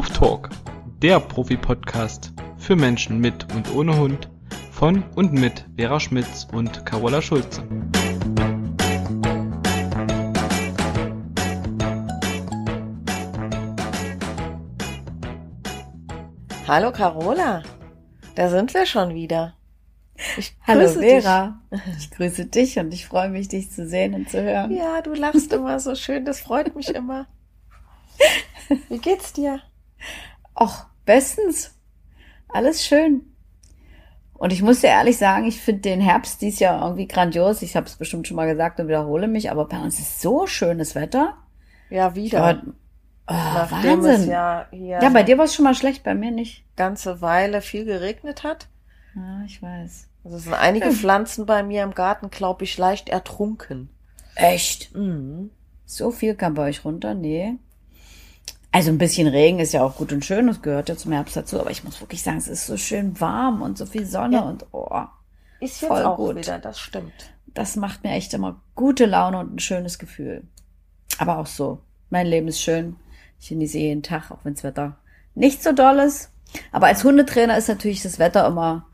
Huftalk, der Profi-Podcast für Menschen mit und ohne Hund von und mit Vera Schmitz und Carola Schulze. Hallo Carola, da sind wir schon wieder. Ich Hallo Vera, dich. ich grüße dich und ich freue mich, dich zu sehen und zu hören. Ja, du lachst immer so schön, das freut mich immer. Wie geht's dir? Och, bestens. Alles schön. Und ich muss dir ehrlich sagen, ich finde den Herbst dies Jahr irgendwie grandios. Ich habe es bestimmt schon mal gesagt und wiederhole mich, aber bei uns ist so schönes Wetter. Ja, wieder. Aber, oh, Wahnsinn. ja, ja bei dir war es schon mal schlecht, bei mir nicht. Ganze Weile viel geregnet hat. Ja, ich weiß. Also sind einige hm. Pflanzen bei mir im Garten, glaube ich, leicht ertrunken. Echt? Mhm. So viel kam bei euch runter? Nee. Also ein bisschen Regen ist ja auch gut und schön, das gehört ja zum Herbst dazu, aber ich muss wirklich sagen, es ist so schön warm und so viel Sonne ja. und oh. Ist jetzt voll auch gut. wieder, das stimmt. Das macht mir echt immer gute Laune und ein schönes Gefühl. Aber auch so. Mein Leben ist schön. Ich genieße jeden Tag, auch wenn das Wetter nicht so doll ist. Aber als Hundetrainer ist natürlich das Wetter immer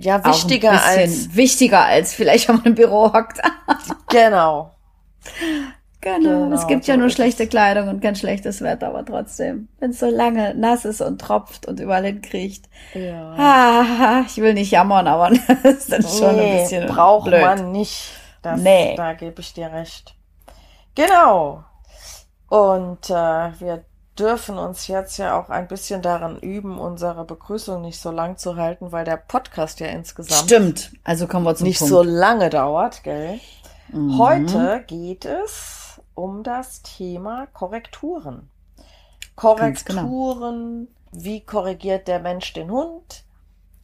ja wichtiger als wichtiger als vielleicht, wenn man im Büro hockt. genau. Genau. genau. Es gibt ja nur schlechte Kleidung und kein schlechtes Wetter, aber trotzdem, wenn es so lange nass ist und tropft und überall hinkriecht. Ja. Ah, ich will nicht jammern, aber das ist dann schon nee, ein bisschen braucht blöd. man nicht. Das, nee. Da gebe ich dir recht. Genau. Und äh, wir dürfen uns jetzt ja auch ein bisschen daran üben, unsere Begrüßung nicht so lang zu halten, weil der Podcast ja insgesamt Stimmt. Also kommen wir zum nicht Punkt. so lange dauert, gell? Mhm. Heute geht es um das Thema Korrekturen. Genau. Korrekturen, genau. wie korrigiert der Mensch den Hund?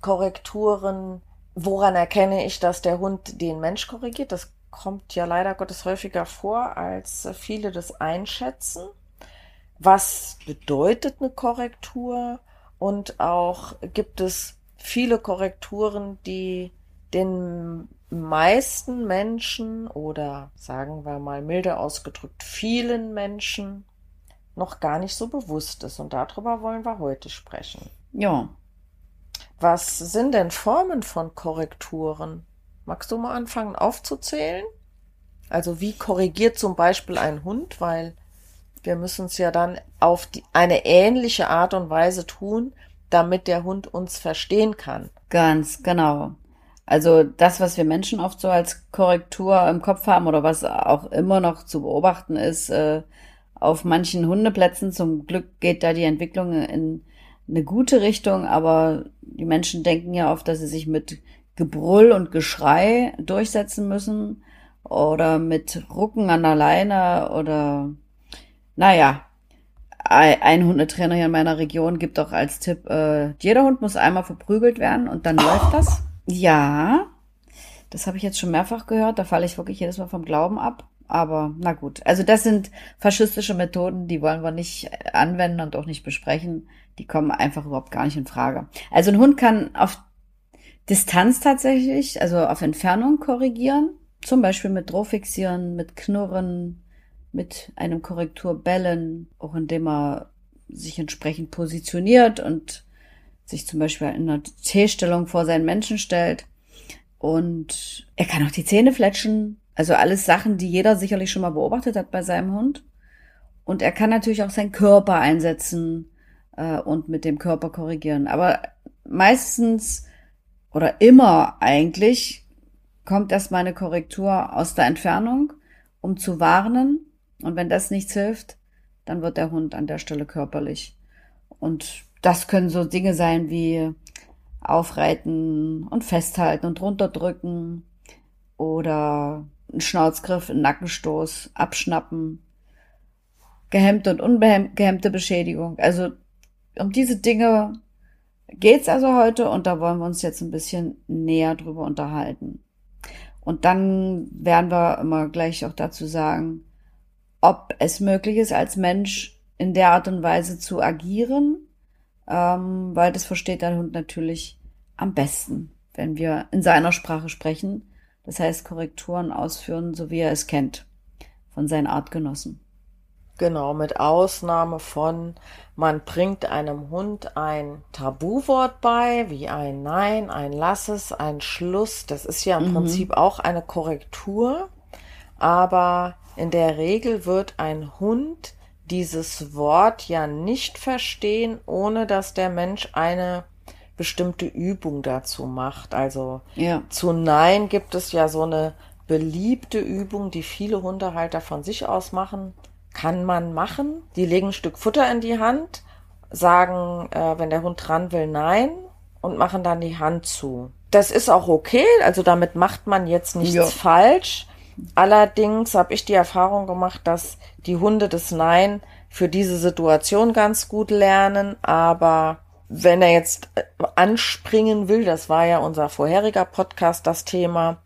Korrekturen, woran erkenne ich, dass der Hund den Mensch korrigiert? Das kommt ja leider Gottes häufiger vor, als viele das einschätzen. Was bedeutet eine Korrektur? Und auch gibt es viele Korrekturen, die den meisten Menschen oder sagen wir mal milde ausgedrückt vielen Menschen noch gar nicht so bewusst ist. Und darüber wollen wir heute sprechen. Ja. Was sind denn Formen von Korrekturen? Magst du mal anfangen aufzuzählen? Also wie korrigiert zum Beispiel ein Hund, weil wir müssen es ja dann auf die, eine ähnliche Art und Weise tun, damit der Hund uns verstehen kann. Ganz genau. Also das, was wir Menschen oft so als Korrektur im Kopf haben oder was auch immer noch zu beobachten ist, äh, auf manchen Hundeplätzen, zum Glück geht da die Entwicklung in eine gute Richtung, aber die Menschen denken ja oft, dass sie sich mit Gebrüll und Geschrei durchsetzen müssen oder mit Rucken an der Leine oder naja, ein Hundetrainer hier in meiner Region gibt auch als Tipp, äh, jeder Hund muss einmal verprügelt werden und dann läuft das. Ja, das habe ich jetzt schon mehrfach gehört. Da falle ich wirklich jedes Mal vom Glauben ab. Aber na gut. Also das sind faschistische Methoden, die wollen wir nicht anwenden und auch nicht besprechen. Die kommen einfach überhaupt gar nicht in Frage. Also ein Hund kann auf Distanz tatsächlich, also auf Entfernung korrigieren. Zum Beispiel mit Drohfixieren, mit Knurren, mit einem Korrekturbellen, auch indem er sich entsprechend positioniert und sich zum Beispiel in einer T-Stellung vor seinen Menschen stellt. Und er kann auch die Zähne fletschen. Also alles Sachen, die jeder sicherlich schon mal beobachtet hat bei seinem Hund. Und er kann natürlich auch seinen Körper einsetzen äh, und mit dem Körper korrigieren. Aber meistens oder immer eigentlich kommt erstmal eine Korrektur aus der Entfernung, um zu warnen. Und wenn das nichts hilft, dann wird der Hund an der Stelle körperlich. Und das können so Dinge sein wie aufreiten und festhalten und runterdrücken oder ein Schnauzgriff, ein Nackenstoß, abschnappen, gehemmte und ungehemmte Beschädigung. Also um diese Dinge geht's also heute und da wollen wir uns jetzt ein bisschen näher drüber unterhalten. Und dann werden wir immer gleich auch dazu sagen, ob es möglich ist, als Mensch in der Art und Weise zu agieren ähm, weil das versteht der Hund natürlich am besten, wenn wir in seiner Sprache sprechen. Das heißt, Korrekturen ausführen, so wie er es kennt, von seinen Artgenossen. Genau, mit Ausnahme von, man bringt einem Hund ein Tabuwort bei, wie ein Nein, ein Lasses, ein Schluss. Das ist ja im mhm. Prinzip auch eine Korrektur, aber in der Regel wird ein Hund dieses Wort ja nicht verstehen, ohne dass der Mensch eine bestimmte Übung dazu macht. Also ja. zu Nein gibt es ja so eine beliebte Übung, die viele Hundehalter von sich aus machen. Kann man machen. Die legen ein Stück Futter in die Hand, sagen, äh, wenn der Hund dran will, nein und machen dann die Hand zu. Das ist auch okay, also damit macht man jetzt nichts ja. falsch. Allerdings habe ich die Erfahrung gemacht, dass die Hunde das Nein für diese Situation ganz gut lernen, aber wenn er jetzt äh, anspringen will, das war ja unser vorheriger Podcast das Thema,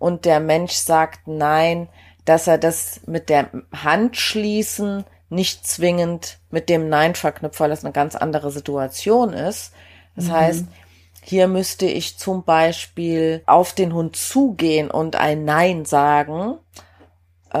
und der Mensch sagt nein, dass er das mit der Hand schließen nicht zwingend mit dem Nein verknüpft, weil das eine ganz andere Situation ist. Das mhm. heißt, hier müsste ich zum Beispiel auf den Hund zugehen und ein Nein sagen, äh,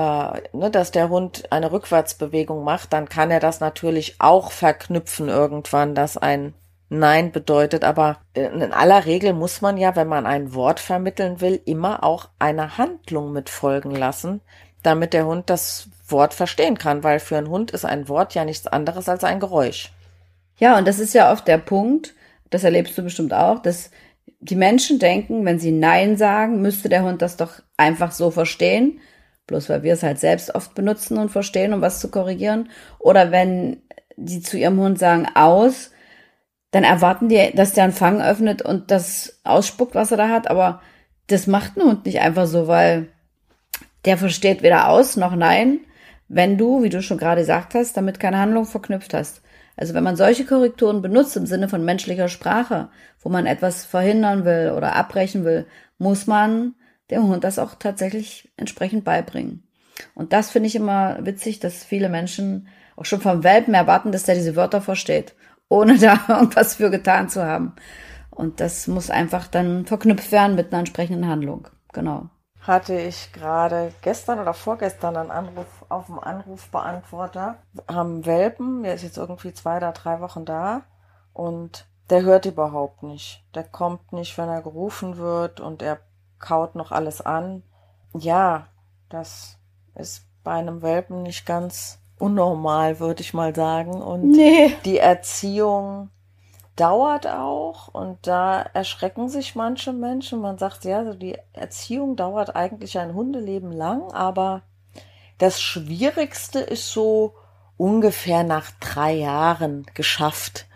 ne, dass der Hund eine Rückwärtsbewegung macht, dann kann er das natürlich auch verknüpfen irgendwann, dass ein Nein bedeutet. Aber in aller Regel muss man ja, wenn man ein Wort vermitteln will, immer auch eine Handlung mitfolgen lassen, damit der Hund das Wort verstehen kann, weil für einen Hund ist ein Wort ja nichts anderes als ein Geräusch. Ja, und das ist ja oft der Punkt, das erlebst du bestimmt auch, dass die Menschen denken, wenn sie Nein sagen, müsste der Hund das doch einfach so verstehen. Bloß weil wir es halt selbst oft benutzen und verstehen, um was zu korrigieren. Oder wenn die zu ihrem Hund sagen aus, dann erwarten die, dass der einen Fang öffnet und das ausspuckt, was er da hat. Aber das macht ein Hund nicht einfach so, weil der versteht weder aus noch nein, wenn du, wie du schon gerade gesagt hast, damit keine Handlung verknüpft hast. Also wenn man solche Korrekturen benutzt im Sinne von menschlicher Sprache, wo man etwas verhindern will oder abbrechen will, muss man dem Hund das auch tatsächlich entsprechend beibringen. Und das finde ich immer witzig, dass viele Menschen auch schon vom Welpen erwarten, dass der diese Wörter versteht, ohne da irgendwas für getan zu haben. Und das muss einfach dann verknüpft werden mit einer entsprechenden Handlung. Genau hatte ich gerade gestern oder vorgestern einen Anruf auf dem Anrufbeantworter. Haben Welpen, der ist jetzt irgendwie zwei oder drei Wochen da und der hört überhaupt nicht. Der kommt nicht, wenn er gerufen wird und er kaut noch alles an. Ja, das ist bei einem Welpen nicht ganz unnormal, würde ich mal sagen. Und nee. die Erziehung dauert auch und da erschrecken sich manche Menschen. Man sagt, ja, also die Erziehung dauert eigentlich ein Hundeleben lang, aber das Schwierigste ist so ungefähr nach drei Jahren geschafft.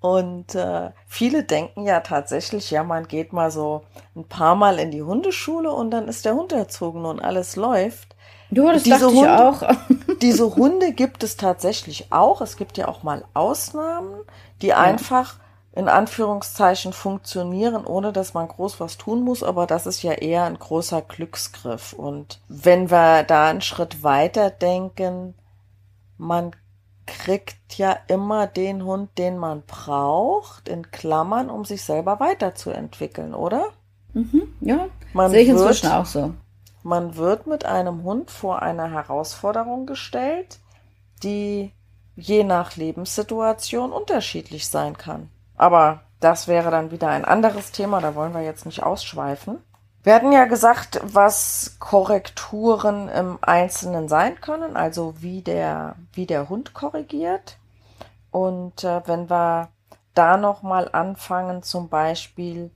Und äh, viele denken ja tatsächlich, ja, man geht mal so ein paar Mal in die Hundeschule und dann ist der Hund erzogen und alles läuft. Du, das diese dachte Hunde, ich auch. Diese Hunde gibt es tatsächlich auch. Es gibt ja auch mal Ausnahmen, die ja. einfach in Anführungszeichen funktionieren, ohne dass man groß was tun muss, aber das ist ja eher ein großer Glücksgriff. Und wenn wir da einen Schritt weiter denken, man kriegt ja immer den Hund, den man braucht, in Klammern, um sich selber weiterzuentwickeln, oder? Mhm, ja, man sehe ich inzwischen auch so. Man wird mit einem Hund vor eine Herausforderung gestellt, die je nach Lebenssituation unterschiedlich sein kann. Aber das wäre dann wieder ein anderes Thema, da wollen wir jetzt nicht ausschweifen. Wir hatten ja gesagt, was Korrekturen im Einzelnen sein können, also wie der, wie der Hund korrigiert. Und äh, wenn wir da nochmal anfangen, zum Beispiel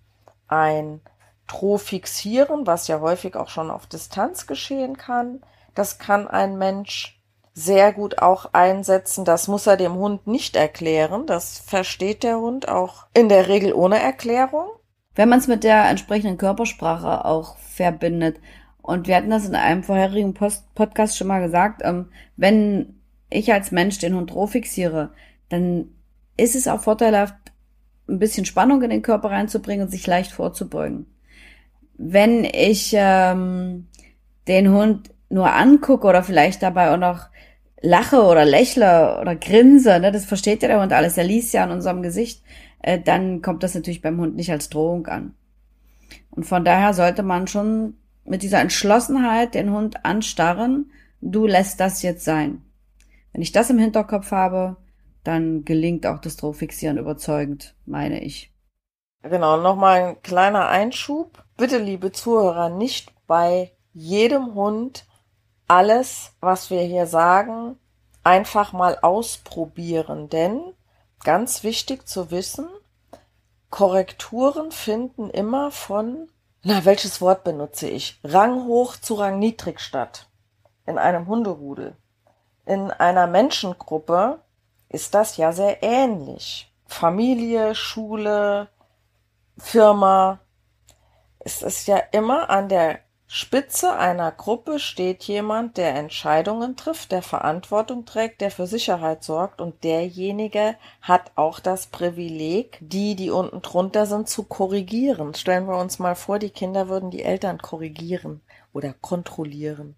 ein Droh fixieren, was ja häufig auch schon auf Distanz geschehen kann. Das kann ein Mensch sehr gut auch einsetzen. Das muss er dem Hund nicht erklären. Das versteht der Hund auch in der Regel ohne Erklärung. Wenn man es mit der entsprechenden Körpersprache auch verbindet. Und wir hatten das in einem vorherigen Post Podcast schon mal gesagt, ähm, wenn ich als Mensch den Hund roh fixiere, dann ist es auch vorteilhaft, ein bisschen Spannung in den Körper reinzubringen und sich leicht vorzubeugen wenn ich ähm, den Hund nur angucke oder vielleicht dabei auch noch lache oder lächle oder grinse, ne, das versteht ja der Hund alles, der liest ja an unserem Gesicht, äh, dann kommt das natürlich beim Hund nicht als Drohung an. Und von daher sollte man schon mit dieser Entschlossenheit den Hund anstarren, du lässt das jetzt sein. Wenn ich das im Hinterkopf habe, dann gelingt auch das Drohfixieren überzeugend, meine ich. Genau, nochmal ein kleiner Einschub. Bitte, liebe Zuhörer, nicht bei jedem Hund alles, was wir hier sagen, einfach mal ausprobieren. Denn ganz wichtig zu wissen, Korrekturen finden immer von, na, welches Wort benutze ich? Rang hoch zu Rang niedrig statt. In einem Hunderudel. In einer Menschengruppe ist das ja sehr ähnlich. Familie, Schule, Firma. Es ist ja immer an der Spitze einer Gruppe steht jemand, der Entscheidungen trifft, der Verantwortung trägt, der für Sicherheit sorgt und derjenige hat auch das Privileg, die, die unten drunter sind, zu korrigieren. Stellen wir uns mal vor, die Kinder würden die Eltern korrigieren oder kontrollieren.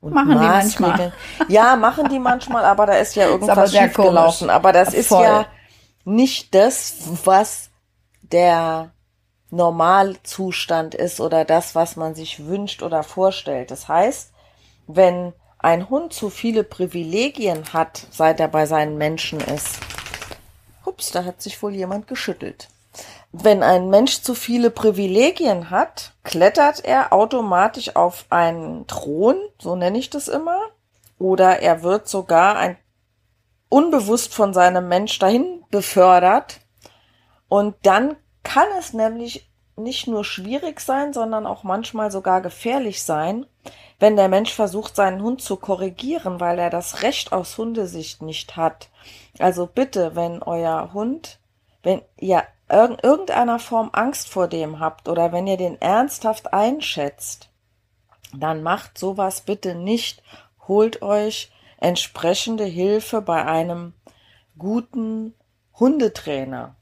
Und machen die manchmal. Ja, machen die manchmal, aber da ist ja irgendwas ist schiefgelaufen. Aber das ist Voll. ja nicht das, was der Normalzustand ist oder das, was man sich wünscht oder vorstellt. Das heißt, wenn ein Hund zu viele Privilegien hat, seit er bei seinen Menschen ist, hups, da hat sich wohl jemand geschüttelt. Wenn ein Mensch zu viele Privilegien hat, klettert er automatisch auf einen Thron, so nenne ich das immer, oder er wird sogar ein unbewusst von seinem Mensch dahin befördert und dann kann es nämlich nicht nur schwierig sein, sondern auch manchmal sogar gefährlich sein, wenn der Mensch versucht, seinen Hund zu korrigieren, weil er das Recht aus Hundesicht nicht hat. Also bitte, wenn euer Hund, wenn ihr in irgendeiner Form Angst vor dem habt oder wenn ihr den ernsthaft einschätzt, dann macht sowas bitte nicht. Holt euch entsprechende Hilfe bei einem guten Hundetrainer.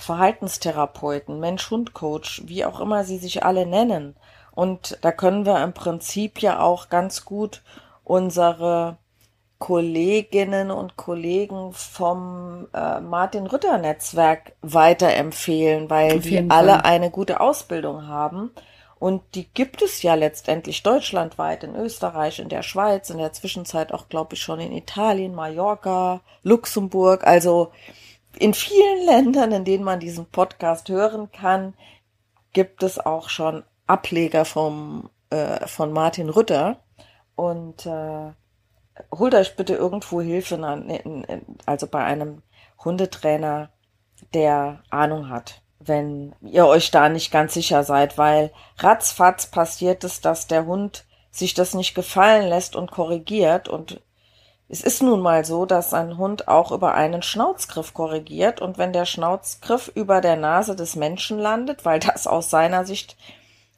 Verhaltenstherapeuten, Mensch-Hund-Coach, wie auch immer sie sich alle nennen. Und da können wir im Prinzip ja auch ganz gut unsere Kolleginnen und Kollegen vom äh, Martin Rütter Netzwerk weiterempfehlen, weil die alle eine gute Ausbildung haben. Und die gibt es ja letztendlich deutschlandweit, in Österreich, in der Schweiz, in der Zwischenzeit auch, glaube ich, schon in Italien, Mallorca, Luxemburg. Also in vielen Ländern, in denen man diesen Podcast hören kann, gibt es auch schon Ableger vom, äh, von Martin Rütter. Und äh, holt euch bitte irgendwo Hilfe, also bei einem Hundetrainer, der Ahnung hat, wenn ihr euch da nicht ganz sicher seid, weil ratzfatz passiert es, dass der Hund sich das nicht gefallen lässt und korrigiert und es ist nun mal so, dass ein Hund auch über einen Schnauzgriff korrigiert und wenn der Schnauzgriff über der Nase des Menschen landet, weil das aus seiner Sicht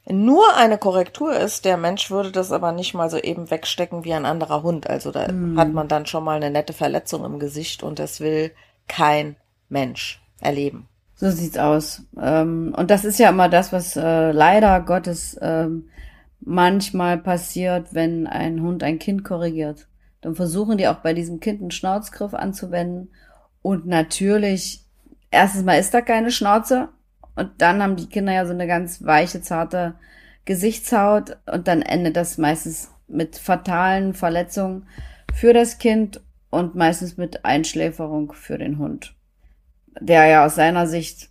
nur eine Korrektur ist, der Mensch würde das aber nicht mal so eben wegstecken wie ein anderer Hund. Also da mm. hat man dann schon mal eine nette Verletzung im Gesicht und das will kein Mensch erleben. So sieht's aus. Ähm, und das ist ja immer das, was äh, leider Gottes ähm, manchmal passiert, wenn ein Hund ein Kind korrigiert dann versuchen die auch bei diesem Kind einen Schnauzgriff anzuwenden. Und natürlich, erstens mal ist da keine Schnauze und dann haben die Kinder ja so eine ganz weiche, zarte Gesichtshaut und dann endet das meistens mit fatalen Verletzungen für das Kind und meistens mit Einschläferung für den Hund, der ja aus seiner Sicht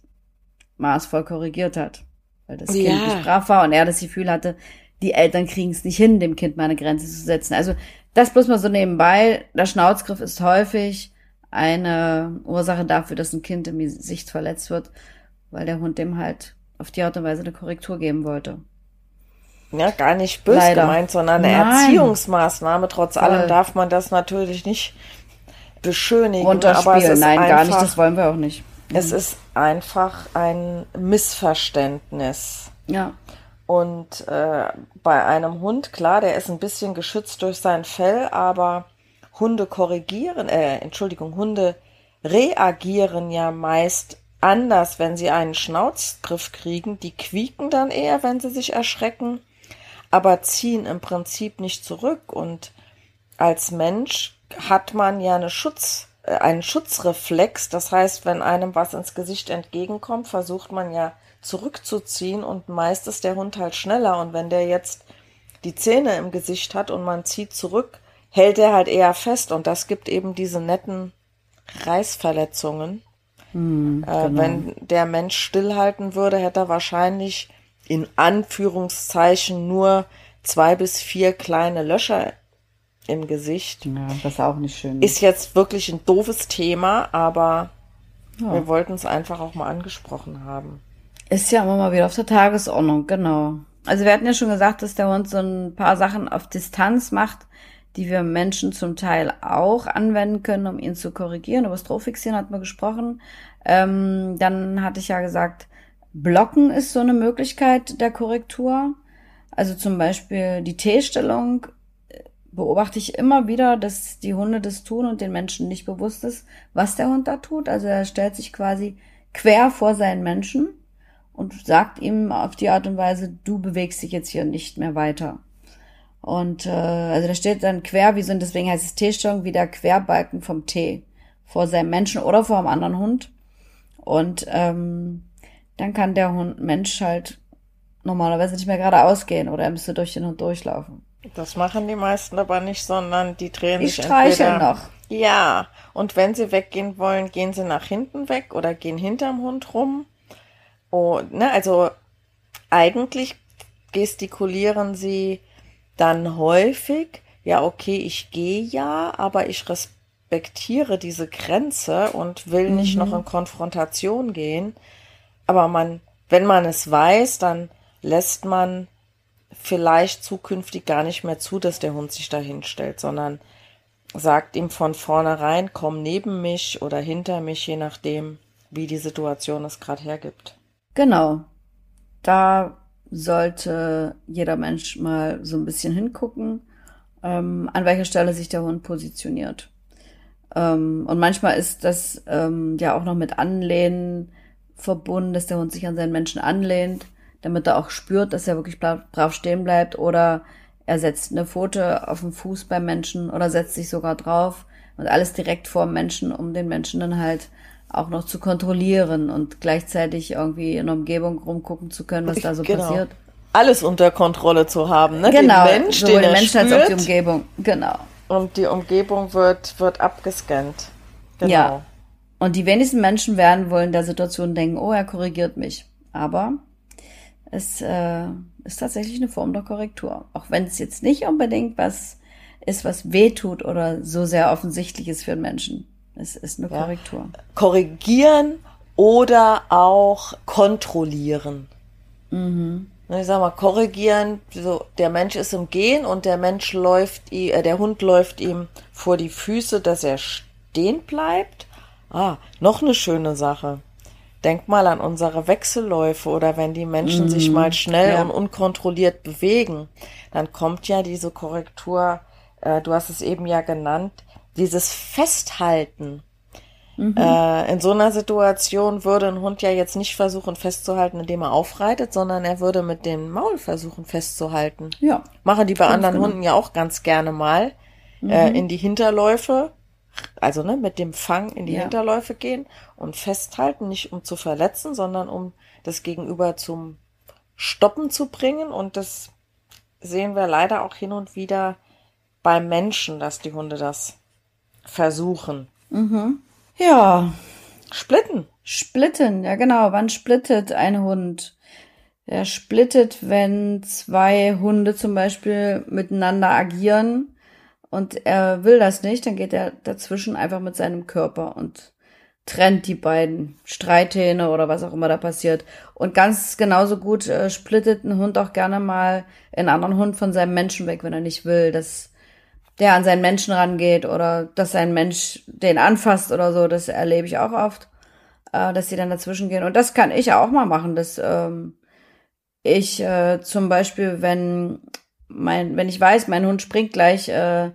maßvoll korrigiert hat, weil das Kind ja. nicht brav war und er das Gefühl hatte, die Eltern kriegen es nicht hin, dem Kind mal eine Grenze zu setzen. Also das bloß mal so nebenbei. Der Schnauzgriff ist häufig eine Ursache dafür, dass ein Kind im Gesicht verletzt wird, weil der Hund dem halt auf die Art und Weise eine Korrektur geben wollte. Ja, gar nicht böse Leider. gemeint, sondern eine Nein. Erziehungsmaßnahme. Trotz Voll. allem darf man das natürlich nicht beschönigen. Aber es ist Nein, einfach, gar nicht. Das wollen wir auch nicht. Es mhm. ist einfach ein Missverständnis. Ja. Und äh, bei einem Hund, klar, der ist ein bisschen geschützt durch sein Fell, aber Hunde korrigieren, äh, Entschuldigung, Hunde reagieren ja meist anders, wenn sie einen Schnauzgriff kriegen. Die quieken dann eher, wenn sie sich erschrecken, aber ziehen im Prinzip nicht zurück. Und als Mensch hat man ja eine Schutz, einen Schutzreflex. Das heißt, wenn einem was ins Gesicht entgegenkommt, versucht man ja zurückzuziehen und meist ist der Hund halt schneller und wenn der jetzt die Zähne im Gesicht hat und man zieht zurück, hält er halt eher fest und das gibt eben diese netten Reißverletzungen. Hm, äh, genau. Wenn der Mensch stillhalten würde, hätte er wahrscheinlich in Anführungszeichen nur zwei bis vier kleine Löcher im Gesicht. Ja, das ist auch nicht schön. Ist jetzt wirklich ein doofes Thema, aber ja. wir wollten es einfach auch mal angesprochen haben. Ist ja immer mal wieder auf der Tagesordnung, genau. Also wir hatten ja schon gesagt, dass der Hund so ein paar Sachen auf Distanz macht, die wir Menschen zum Teil auch anwenden können, um ihn zu korrigieren. Über das Drohfixieren hat man gesprochen. Ähm, dann hatte ich ja gesagt, Blocken ist so eine Möglichkeit der Korrektur. Also zum Beispiel die T-Stellung beobachte ich immer wieder, dass die Hunde das tun und den Menschen nicht bewusst ist, was der Hund da tut. Also er stellt sich quasi quer vor seinen Menschen und sagt ihm auf die Art und Weise, du bewegst dich jetzt hier nicht mehr weiter. Und äh, also der steht dann quer, wie so, und deswegen heißt es T-Stellung, wie der Querbalken vom T vor seinem Menschen oder vor einem anderen Hund. Und ähm, dann kann der Hund Mensch halt normalerweise nicht mehr geradeaus gehen oder er müsste durch den Hund durchlaufen. Das machen die meisten aber nicht, sondern die drehen die sich streicheln entweder, noch. Ja, und wenn sie weggehen wollen, gehen sie nach hinten weg oder gehen hinterm Hund rum. Oh, ne, also eigentlich gestikulieren sie dann häufig, ja, okay, ich gehe ja, aber ich respektiere diese Grenze und will mhm. nicht noch in Konfrontation gehen. Aber man, wenn man es weiß, dann lässt man vielleicht zukünftig gar nicht mehr zu, dass der Hund sich da hinstellt, sondern sagt ihm von vornherein, komm neben mich oder hinter mich, je nachdem, wie die Situation es gerade hergibt. Genau. Da sollte jeder Mensch mal so ein bisschen hingucken, ähm, an welcher Stelle sich der Hund positioniert. Ähm, und manchmal ist das ähm, ja auch noch mit Anlehnen verbunden, dass der Hund sich an seinen Menschen anlehnt, damit er auch spürt, dass er wirklich brav stehen bleibt oder er setzt eine Pfote auf den Fuß beim Menschen oder setzt sich sogar drauf und alles direkt vor dem Menschen, um den Menschen dann halt auch noch zu kontrollieren und gleichzeitig irgendwie in der Umgebung rumgucken zu können, was da so genau. passiert. Alles unter Kontrolle zu haben, ne? Genau, den Mensch, sowohl den, den Menschen spürt, als auch die Umgebung, genau. Und die Umgebung wird, wird abgescannt. Genau. Ja, und die wenigsten Menschen werden wohl in der Situation denken, oh, er korrigiert mich. Aber es äh, ist tatsächlich eine Form der Korrektur. Auch wenn es jetzt nicht unbedingt was ist, was weh tut oder so sehr offensichtlich ist für einen Menschen. Es ist eine ja. Korrektur. Korrigieren oder auch kontrollieren. Mhm. Ich sag mal, korrigieren, so, der Mensch ist im Gehen und der Mensch läuft, äh, der Hund läuft ihm vor die Füße, dass er stehen bleibt Ah, noch eine schöne Sache. Denk mal an unsere Wechselläufe oder wenn die Menschen mm, sich mal schnell ja. und unkontrolliert bewegen, dann kommt ja diese Korrektur, äh, du hast es eben ja genannt, dieses Festhalten. Mhm. Äh, in so einer Situation würde ein Hund ja jetzt nicht versuchen festzuhalten, indem er aufreitet, sondern er würde mit dem Maul versuchen festzuhalten. Ja. Machen die bei anderen genau. Hunden ja auch ganz gerne mal. Äh, mhm. Äh, in die Hinterläufe also ne, mit dem Fang in die ja. Hinterläufe gehen und festhalten, nicht um zu verletzen, sondern um das Gegenüber zum Stoppen zu bringen. Und das sehen wir leider auch hin und wieder beim Menschen, dass die Hunde das versuchen. Mhm. Ja. Splitten. Splitten, ja genau. Wann splittet ein Hund? Er splittet, wenn zwei Hunde zum Beispiel miteinander agieren und er will das nicht, dann geht er dazwischen einfach mit seinem Körper und trennt die beiden Streithähne oder was auch immer da passiert. Und ganz genauso gut äh, splittet ein Hund auch gerne mal einen anderen Hund von seinem Menschen weg, wenn er nicht will, dass der an seinen Menschen rangeht oder dass sein Mensch den anfasst oder so. Das erlebe ich auch oft, äh, dass sie dann dazwischen gehen. Und das kann ich auch mal machen, dass ähm, ich äh, zum Beispiel, wenn mein, wenn ich weiß, mein Hund springt gleich äh,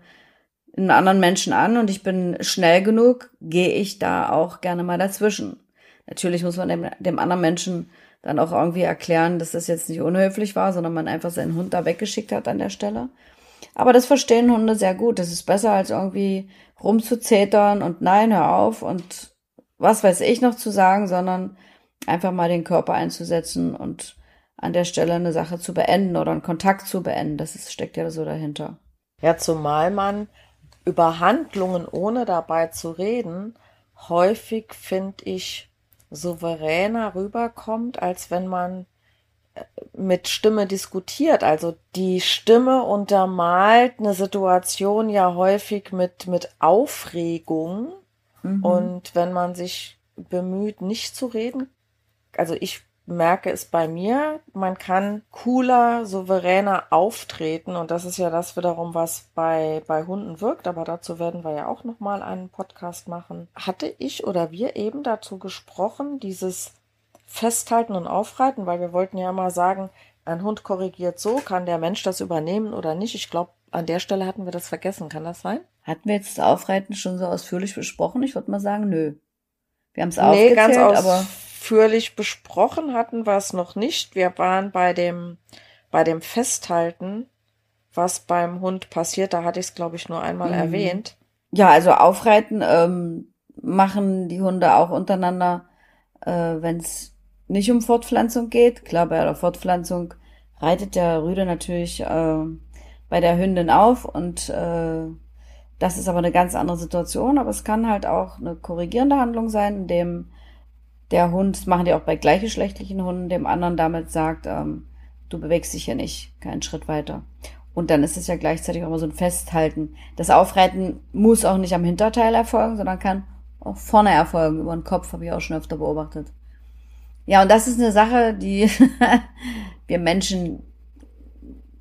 einen anderen Menschen an und ich bin schnell genug, gehe ich da auch gerne mal dazwischen. Natürlich muss man dem, dem anderen Menschen dann auch irgendwie erklären, dass das jetzt nicht unhöflich war, sondern man einfach seinen Hund da weggeschickt hat an der Stelle. Aber das verstehen Hunde sehr gut. Das ist besser als irgendwie rumzuzetern und nein, hör auf und was weiß ich noch zu sagen, sondern einfach mal den Körper einzusetzen und an der Stelle eine Sache zu beenden oder einen Kontakt zu beenden. Das ist, steckt ja so dahinter. Ja, zumal man über Handlungen, ohne dabei zu reden, häufig, finde ich, souveräner rüberkommt, als wenn man äh, mit Stimme diskutiert. Also die Stimme untermalt eine Situation ja häufig mit, mit Aufregung. Mhm. Und wenn man sich bemüht, nicht zu reden, also ich merke es bei mir, man kann cooler, souveräner auftreten und das ist ja das wiederum, was bei, bei Hunden wirkt, aber dazu werden wir ja auch nochmal einen Podcast machen. Hatte ich oder wir eben dazu gesprochen, dieses Festhalten und Aufreiten, weil wir wollten ja mal sagen, ein Hund korrigiert so, kann der Mensch das übernehmen oder nicht? Ich glaube, an der Stelle hatten wir das vergessen, kann das sein? Hatten wir jetzt das Aufreiten schon so ausführlich besprochen? Ich würde mal sagen, nö. Wir haben es nee, aufgezählt, ganz aber ausführlich besprochen hatten wir es noch nicht. Wir waren bei dem, bei dem Festhalten, was beim Hund passiert. Da hatte ich es, glaube ich, nur einmal mhm. erwähnt. Ja, also Aufreiten ähm, machen die Hunde auch untereinander, äh, wenn es nicht um Fortpflanzung geht. Klar, bei der Fortpflanzung reitet der Rüde natürlich äh, bei der Hündin auf und äh, das ist aber eine ganz andere Situation, aber es kann halt auch eine korrigierende Handlung sein, indem der Hund, das machen die auch bei gleichgeschlechtlichen Hunden, dem anderen damit sagt, ähm, du bewegst dich hier nicht, keinen Schritt weiter. Und dann ist es ja gleichzeitig auch immer so ein Festhalten. Das Aufreiten muss auch nicht am Hinterteil erfolgen, sondern kann auch vorne erfolgen. Über den Kopf habe ich auch schon öfter beobachtet. Ja, und das ist eine Sache, die wir Menschen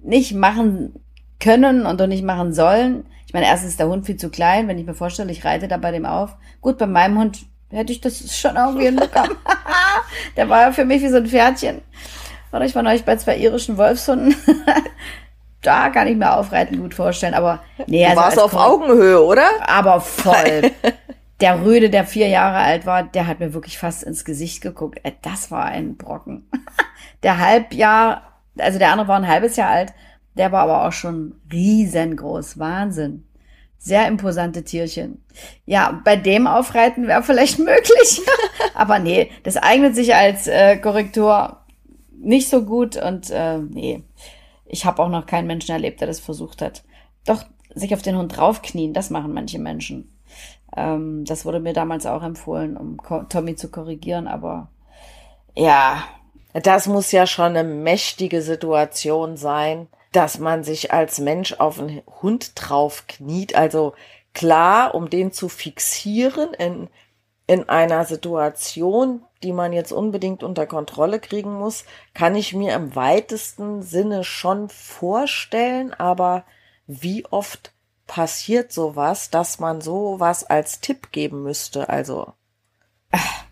nicht machen können und auch nicht machen sollen. Ich meine, erstens ist der Hund viel zu klein. Wenn ich mir vorstelle, ich reite da bei dem auf. Gut, bei meinem Hund hätte ich das schon irgendwie hinbekommen. der war ja für mich wie so ein Pferdchen. Oder ich war neulich bei zwei irischen Wolfshunden. da kann ich mir Aufreiten gut vorstellen, aber nee, du also warst auf Augenhöhe, oder? Aber voll. der Röde, der vier Jahre alt war, der hat mir wirklich fast ins Gesicht geguckt. Das war ein Brocken. der Halbjahr, also der andere war ein halbes Jahr alt, der war aber auch schon riesengroß. Wahnsinn. Sehr imposante Tierchen. Ja, bei dem Aufreiten wäre vielleicht möglich. Aber nee, das eignet sich als äh, Korrektur nicht so gut und äh, nee, ich habe auch noch keinen Menschen erlebt, der das versucht hat. Doch sich auf den Hund draufknien, das machen manche Menschen. Ähm, das wurde mir damals auch empfohlen, um Tommy zu korrigieren, aber ja. Das muss ja schon eine mächtige Situation sein, dass man sich als Mensch auf einen Hund drauf kniet. Also klar, um den zu fixieren in, in einer Situation, die man jetzt unbedingt unter Kontrolle kriegen muss, kann ich mir im weitesten Sinne schon vorstellen, aber wie oft passiert sowas, dass man sowas als Tipp geben müsste? Also. Ach,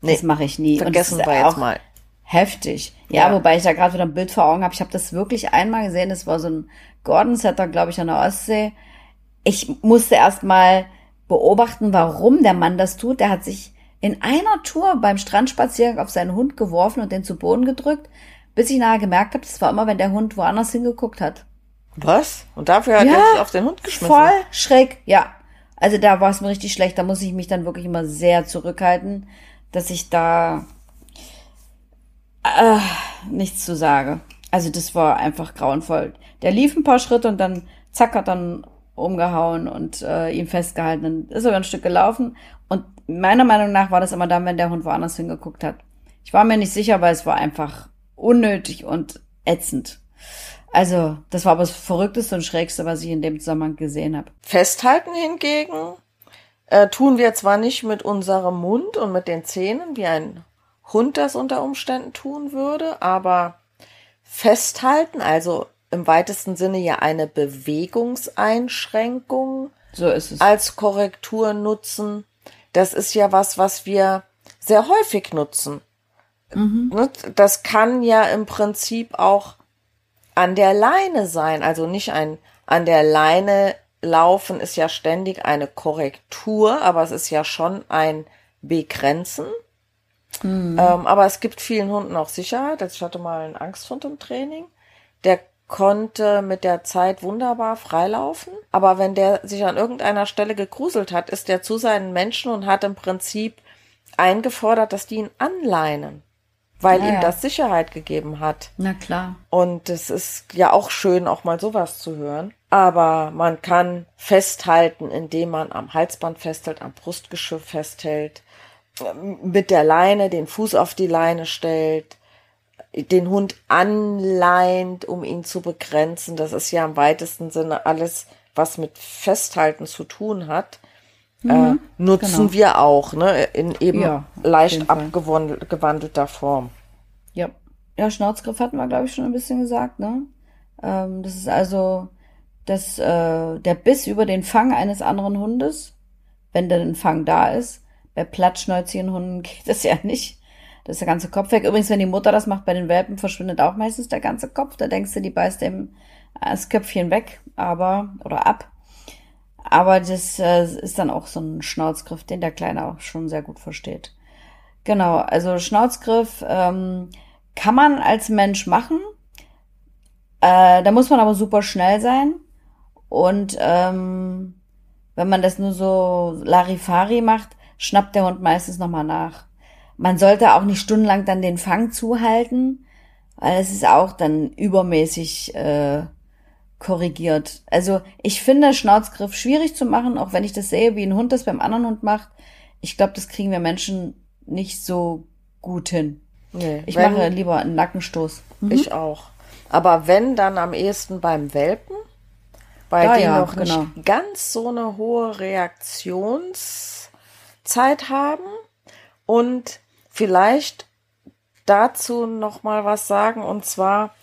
nee, das mache ich nie. Vergessen wir jetzt mal heftig. Ja, ja, wobei ich da gerade wieder ein Bild vor Augen habe. Ich habe das wirklich einmal gesehen. Das war so ein Gordon Setter, glaube ich, an der Ostsee. Ich musste erst mal beobachten, warum der Mann das tut. Der hat sich in einer Tour beim Strandspaziergang auf seinen Hund geworfen und den zu Boden gedrückt, bis ich nachher gemerkt habe, das war immer, wenn der Hund woanders hingeguckt hat. Was? Und dafür hat ja, er sich auf den Hund geschmissen? Voll schräg, ja. Also da war es mir richtig schlecht. Da muss ich mich dann wirklich immer sehr zurückhalten, dass ich da äh, nichts zu sagen. Also das war einfach grauenvoll. Der lief ein paar Schritte und dann zack hat dann umgehauen und äh, ihn festgehalten. Dann ist er ein Stück gelaufen und meiner Meinung nach war das immer dann, wenn der Hund woanders hingeguckt hat. Ich war mir nicht sicher, weil es war einfach unnötig und ätzend. Also, das war aber das Verrückteste und Schrägste, was ich in dem Zusammenhang gesehen habe. Festhalten hingegen äh, tun wir zwar nicht mit unserem Mund und mit den Zähnen wie ein Hund das unter Umständen tun würde, aber festhalten, also im weitesten Sinne ja eine Bewegungseinschränkung so ist es. als Korrektur nutzen. Das ist ja was, was wir sehr häufig nutzen. Mhm. Ne, das kann ja im Prinzip auch an der Leine sein, also nicht ein an der Leine laufen ist ja ständig eine Korrektur, aber es ist ja schon ein Begrenzen. Mhm. Ähm, aber es gibt vielen Hunden auch Sicherheit. Also ich hatte mal einen Angsthund im Training. Der konnte mit der Zeit wunderbar freilaufen. Aber wenn der sich an irgendeiner Stelle gegruselt hat, ist der zu seinen Menschen und hat im Prinzip eingefordert, dass die ihn anleinen. weil ja, ihm das Sicherheit gegeben hat. Na klar. Und es ist ja auch schön, auch mal sowas zu hören. Aber man kann festhalten, indem man am Halsband festhält, am Brustgeschirr festhält, mit der Leine den Fuß auf die Leine stellt, den Hund anleint, um ihn zu begrenzen. Das ist ja im weitesten Sinne alles, was mit Festhalten zu tun hat. Mhm, äh, nutzen genau. wir auch, ne, in eben ja, leicht abgewandelter Form. Ja. Ja, Schnauzgriff hatten wir, glaube ich, schon ein bisschen gesagt, ne? Ähm, das ist also das, äh, der Biss über den Fang eines anderen Hundes, wenn denn ein Fang da ist. Bei plattschnäuzigen Hunden geht das ja nicht. Das ist der ganze Kopf weg. Übrigens, wenn die Mutter das macht bei den Welpen, verschwindet auch meistens der ganze Kopf. Da denkst du, die beißt dem das Köpfchen weg, aber, oder ab. Aber das äh, ist dann auch so ein Schnauzgriff, den der Kleine auch schon sehr gut versteht. Genau, also Schnauzgriff ähm, kann man als Mensch machen. Äh, da muss man aber super schnell sein. Und ähm, wenn man das nur so Larifari macht, schnappt der Hund meistens nochmal nach. Man sollte auch nicht stundenlang dann den Fang zuhalten, weil es ist auch dann übermäßig äh, korrigiert. Also ich finde Schnauzgriff schwierig zu machen, auch wenn ich das sehe, wie ein Hund das beim anderen Hund macht. Ich glaube, das kriegen wir Menschen nicht so gut hin. Nee, ich mache lieber einen Nackenstoß. Mhm. Ich auch. Aber wenn, dann am ehesten beim Welpen, weil ah, die ja, noch genau. nicht ganz so eine hohe Reaktionszeit haben und vielleicht dazu noch mal was sagen und zwar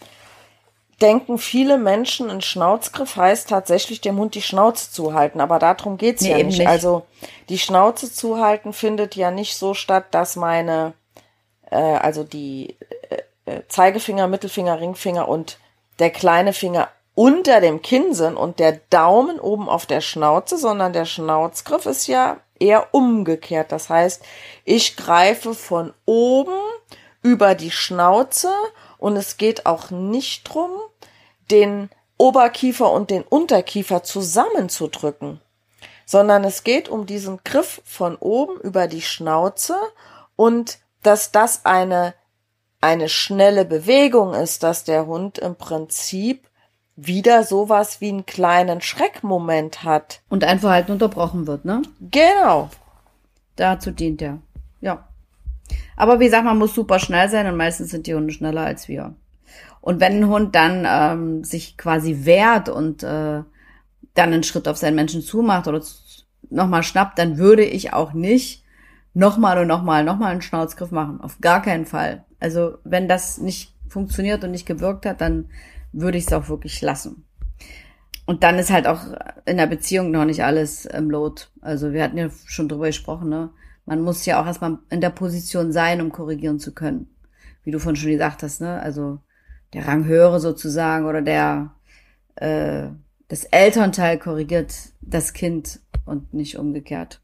denken viele Menschen, ein Schnauzgriff heißt tatsächlich dem Hund die Schnauze zuhalten, aber darum geht's nee, ja nicht. nicht. Also die Schnauze zuhalten findet ja nicht so statt, dass meine, äh, also die äh, äh, Zeigefinger, Mittelfinger, Ringfinger und der kleine Finger unter dem Kinn sind und der Daumen oben auf der Schnauze, sondern der Schnauzgriff ist ja eher umgekehrt. Das heißt, ich greife von oben über die Schnauze und es geht auch nicht drum, den Oberkiefer und den Unterkiefer zusammenzudrücken, sondern es geht um diesen Griff von oben über die Schnauze und dass das eine, eine schnelle Bewegung ist, dass der Hund im Prinzip wieder sowas wie einen kleinen Schreckmoment hat. Und ein Verhalten unterbrochen wird, ne? Genau. Dazu dient er. Ja. Aber wie gesagt, man muss super schnell sein und meistens sind die Hunde schneller als wir. Und wenn ein Hund dann ähm, sich quasi wehrt und äh, dann einen Schritt auf seinen Menschen zumacht oder nochmal schnappt, dann würde ich auch nicht nochmal und nochmal, nochmal einen Schnauzgriff machen. Auf gar keinen Fall. Also wenn das nicht funktioniert und nicht gewirkt hat, dann würde ich es auch wirklich lassen. Und dann ist halt auch in der Beziehung noch nicht alles im Lot. Also wir hatten ja schon drüber gesprochen, ne? man muss ja auch erstmal in der Position sein, um korrigieren zu können. Wie du vorhin schon gesagt hast, ne? Also der Ranghöhere sozusagen oder der äh, das Elternteil korrigiert das Kind und nicht umgekehrt,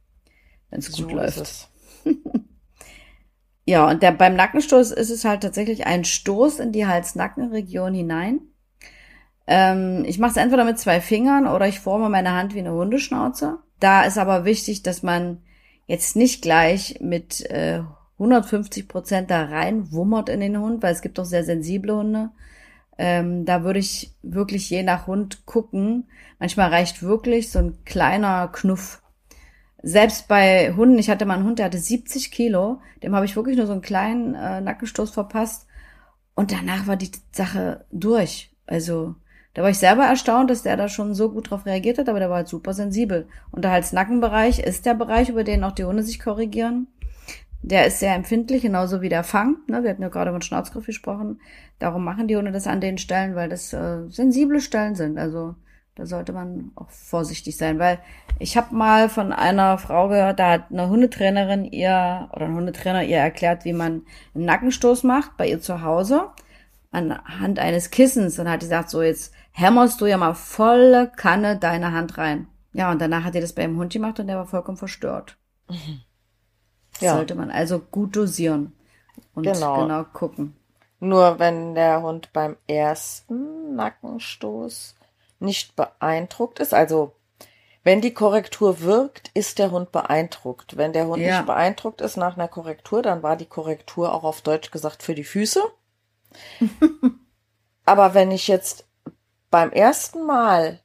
wenn es gut so läuft. ja, und der, beim Nackenstoß ist es halt tatsächlich ein Stoß in die Hals-Nacken-Region hinein. Ähm, ich mache es entweder mit zwei Fingern oder ich forme meine Hand wie eine Hundeschnauze. Da ist aber wichtig, dass man jetzt nicht gleich mit äh, 150 Prozent da rein wummert in den Hund, weil es gibt auch sehr sensible Hunde. Ähm, da würde ich wirklich je nach Hund gucken. Manchmal reicht wirklich so ein kleiner Knuff. Selbst bei Hunden, ich hatte mal einen Hund, der hatte 70 Kilo, dem habe ich wirklich nur so einen kleinen äh, Nackenstoß verpasst und danach war die Sache durch. Also da war ich selber erstaunt, dass der da schon so gut drauf reagiert hat, aber der war halt super sensibel. Und der Hals-Nackenbereich ist der Bereich, über den auch die Hunde sich korrigieren. Der ist sehr empfindlich, genauso wie der Fang. Ne? Wir hatten ja gerade über Schnauzgriff gesprochen. Darum machen die Hunde das an den Stellen, weil das äh, sensible Stellen sind. Also da sollte man auch vorsichtig sein, weil ich habe mal von einer Frau gehört, da hat eine Hundetrainerin ihr oder ein Hundetrainer ihr erklärt, wie man einen Nackenstoß macht bei ihr zu Hause anhand eines Kissens und hat gesagt, so jetzt hämmerst du ja mal volle Kanne deine Hand rein. Ja, und danach hat er das bei dem Hund gemacht und der war vollkommen verstört. Mhm. Ja. Sollte man also gut dosieren und genau. genau gucken. Nur wenn der Hund beim ersten Nackenstoß nicht beeindruckt ist, also Wenn die Korrektur wirkt, ist der Hund beeindruckt. Wenn der Hund ja. nicht beeindruckt ist nach einer Korrektur, dann war die Korrektur auch auf Deutsch gesagt für die Füße. Aber wenn ich jetzt beim ersten Mal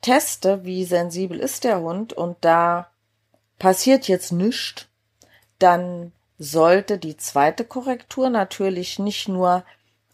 teste, wie sensibel ist der Hund und da passiert jetzt nichts, dann sollte die zweite Korrektur natürlich nicht nur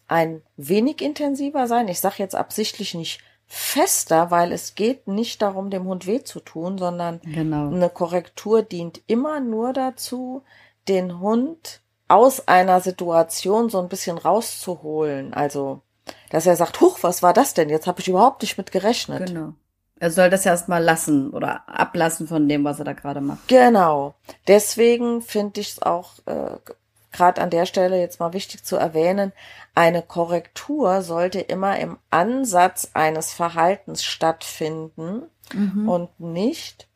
ein wenig intensiver sein. Ich sage jetzt absichtlich nicht fester, weil es geht nicht darum, dem Hund weh zu tun, sondern genau. eine Korrektur dient immer nur dazu, den Hund aus einer Situation so ein bisschen rauszuholen. Also, dass er sagt, huch, was war das denn? Jetzt habe ich überhaupt nicht mit gerechnet. Genau. Er soll das erstmal lassen oder ablassen von dem, was er da gerade macht. Genau. Deswegen finde ich es auch äh, gerade an der Stelle jetzt mal wichtig zu erwähnen, eine Korrektur sollte immer im Ansatz eines Verhaltens stattfinden mhm. und nicht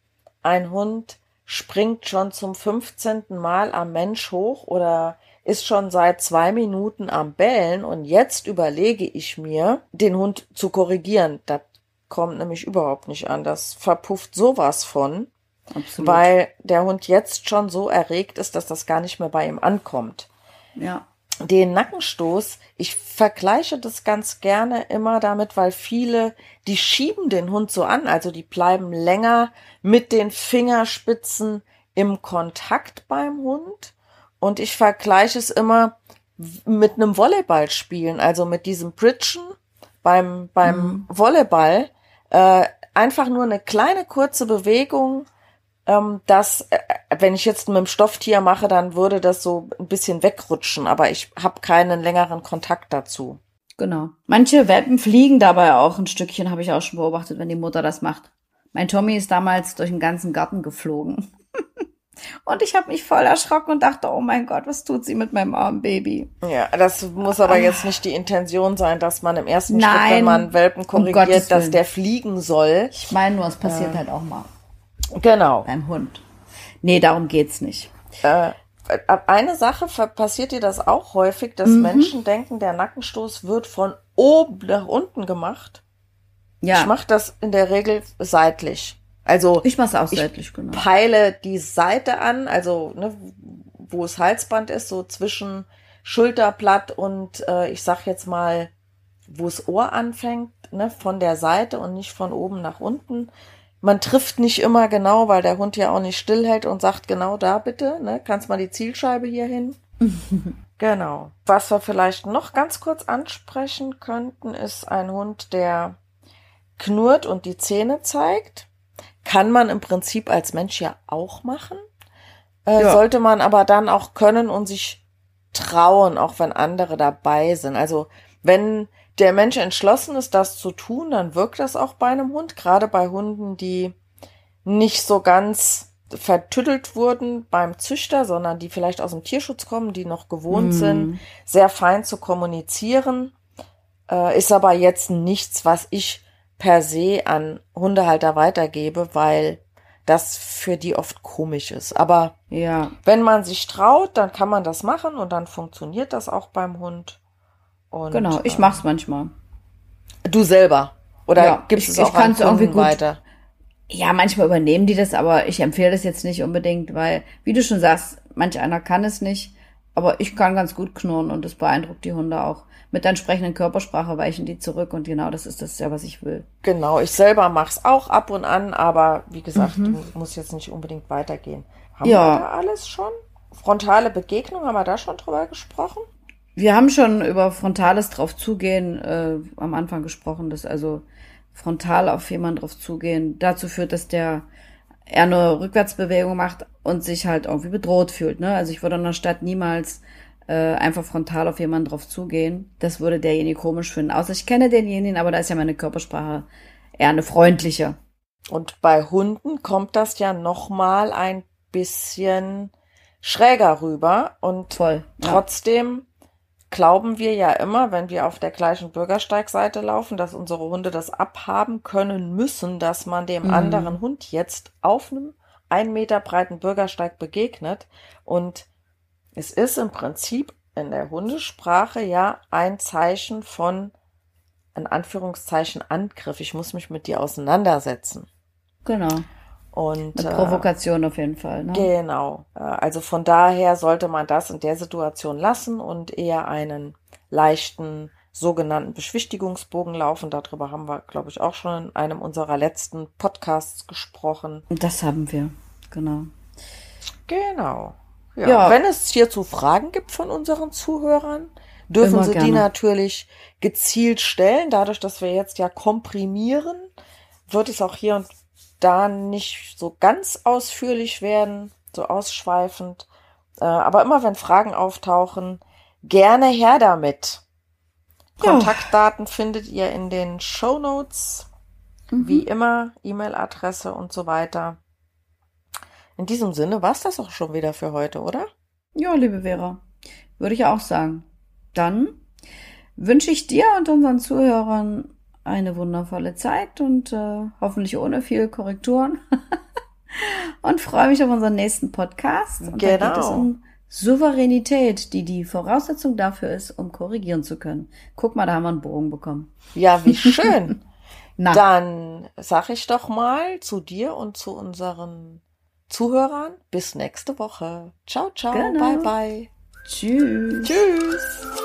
ein Hund springt schon zum 15. Mal am Mensch hoch oder ist schon seit zwei Minuten am Bellen und jetzt überlege ich mir, den Hund zu korrigieren. Das kommt nämlich überhaupt nicht an. Das verpufft sowas von. Absolut. Weil der Hund jetzt schon so erregt ist, dass das gar nicht mehr bei ihm ankommt. Ja. Den Nackenstoß, ich vergleiche das ganz gerne immer damit, weil viele, die schieben den Hund so an, also die bleiben länger mit den Fingerspitzen im Kontakt beim Hund. Und ich vergleiche es immer mit einem Volleyballspielen, also mit diesem Bridgen beim, beim mhm. Volleyball. Äh, einfach nur eine kleine kurze Bewegung ähm, dass, äh, wenn ich jetzt mit dem Stofftier mache, dann würde das so ein bisschen wegrutschen, aber ich habe keinen längeren Kontakt dazu. Genau. Manche Welpen fliegen dabei auch ein Stückchen, habe ich auch schon beobachtet, wenn die Mutter das macht. Mein Tommy ist damals durch den ganzen Garten geflogen. und ich habe mich voll erschrocken und dachte, oh mein Gott, was tut sie mit meinem armen Baby? Ja, das muss aber jetzt nicht die Intention sein, dass man im ersten Nein, Schritt, wenn man Welpen korrigiert, um dass der fliegen soll. Ich meine nur, es passiert äh, halt auch mal. Genau. Beim Hund. Nee, darum geht's nicht. Äh, eine Sache passiert dir das auch häufig, dass mhm. Menschen denken, der Nackenstoß wird von oben nach unten gemacht. Ja. Ich mache das in der Regel seitlich. Also ich mache es auch seitlich, genau. Peile die Seite an, also ne, wo das Halsband ist, so zwischen Schulterblatt und äh, ich sag jetzt mal, wo das Ohr anfängt, ne, von der Seite und nicht von oben nach unten man trifft nicht immer genau, weil der Hund ja auch nicht stillhält und sagt, genau da bitte, ne, kannst mal die Zielscheibe hier hin. genau. Was wir vielleicht noch ganz kurz ansprechen könnten, ist ein Hund, der knurrt und die Zähne zeigt. Kann man im Prinzip als Mensch ja auch machen. Äh, ja. Sollte man aber dann auch können und sich trauen, auch wenn andere dabei sind. Also wenn der Mensch entschlossen ist, das zu tun, dann wirkt das auch bei einem Hund, gerade bei Hunden, die nicht so ganz vertüttelt wurden beim Züchter, sondern die vielleicht aus dem Tierschutz kommen, die noch gewohnt mm. sind, sehr fein zu kommunizieren. Äh, ist aber jetzt nichts, was ich per se an Hundehalter weitergebe, weil das für die oft komisch ist. Aber ja. wenn man sich traut, dann kann man das machen und dann funktioniert das auch beim Hund. Und, genau, ich mach's manchmal. Du selber? Oder ja, gibst es auch ich an irgendwie gut, weiter? Ja, manchmal übernehmen die das, aber ich empfehle das jetzt nicht unbedingt, weil, wie du schon sagst, manch einer kann es nicht, aber ich kann ganz gut knurren und das beeindruckt die Hunde auch. Mit der entsprechenden Körpersprache weichen die zurück und genau das ist das ja, was ich will. Genau, ich selber mach's auch ab und an, aber wie gesagt, mhm. muss jetzt nicht unbedingt weitergehen. Haben ja. wir da alles schon? Frontale Begegnung, haben wir da schon drüber gesprochen? Wir haben schon über frontales drauf zugehen äh, am Anfang gesprochen, dass also frontal auf jemanden drauf zugehen dazu führt, dass der eher eine Rückwärtsbewegung macht und sich halt irgendwie bedroht fühlt. Ne? Also ich würde in der Stadt niemals äh, einfach frontal auf jemanden drauf zugehen. Das würde derjenige komisch finden. Außer ich kenne denjenigen, aber da ist ja meine Körpersprache eher eine freundliche. Und bei Hunden kommt das ja noch mal ein bisschen schräger rüber und Voll, ja. trotzdem glauben wir ja immer, wenn wir auf der gleichen Bürgersteigseite laufen, dass unsere Hunde das abhaben können müssen, dass man dem mhm. anderen Hund jetzt auf einem ein Meter breiten Bürgersteig begegnet. Und es ist im Prinzip in der Hundesprache ja ein Zeichen von, in Anführungszeichen, Angriff. Ich muss mich mit dir auseinandersetzen. Genau. Und, Eine Provokation äh, auf jeden Fall. Ne? Genau. Äh, also von daher sollte man das in der Situation lassen und eher einen leichten sogenannten Beschwichtigungsbogen laufen. Darüber haben wir, glaube ich, auch schon in einem unserer letzten Podcasts gesprochen. Das haben wir, genau. Genau. Ja, ja. Wenn es hierzu Fragen gibt von unseren Zuhörern, dürfen Immer sie gerne. die natürlich gezielt stellen. Dadurch, dass wir jetzt ja komprimieren, wird es auch hier und da nicht so ganz ausführlich werden, so ausschweifend. Äh, aber immer wenn Fragen auftauchen, gerne her damit. Ja. Kontaktdaten findet ihr in den Show Notes. Mhm. Wie immer, E-Mail-Adresse und so weiter. In diesem Sinne war es das auch schon wieder für heute, oder? Ja, liebe Vera, würde ich auch sagen. Dann wünsche ich dir und unseren Zuhörern eine wundervolle Zeit und äh, hoffentlich ohne viel Korrekturen. und freue mich auf unseren nächsten Podcast. Und genau. Da geht es um Souveränität, die die Voraussetzung dafür ist, um korrigieren zu können. Guck mal, da haben wir einen Bogen bekommen. Ja, wie schön. Dann sag ich doch mal zu dir und zu unseren Zuhörern bis nächste Woche. Ciao, ciao, genau. bye, bye. Tschüss. Tschüss.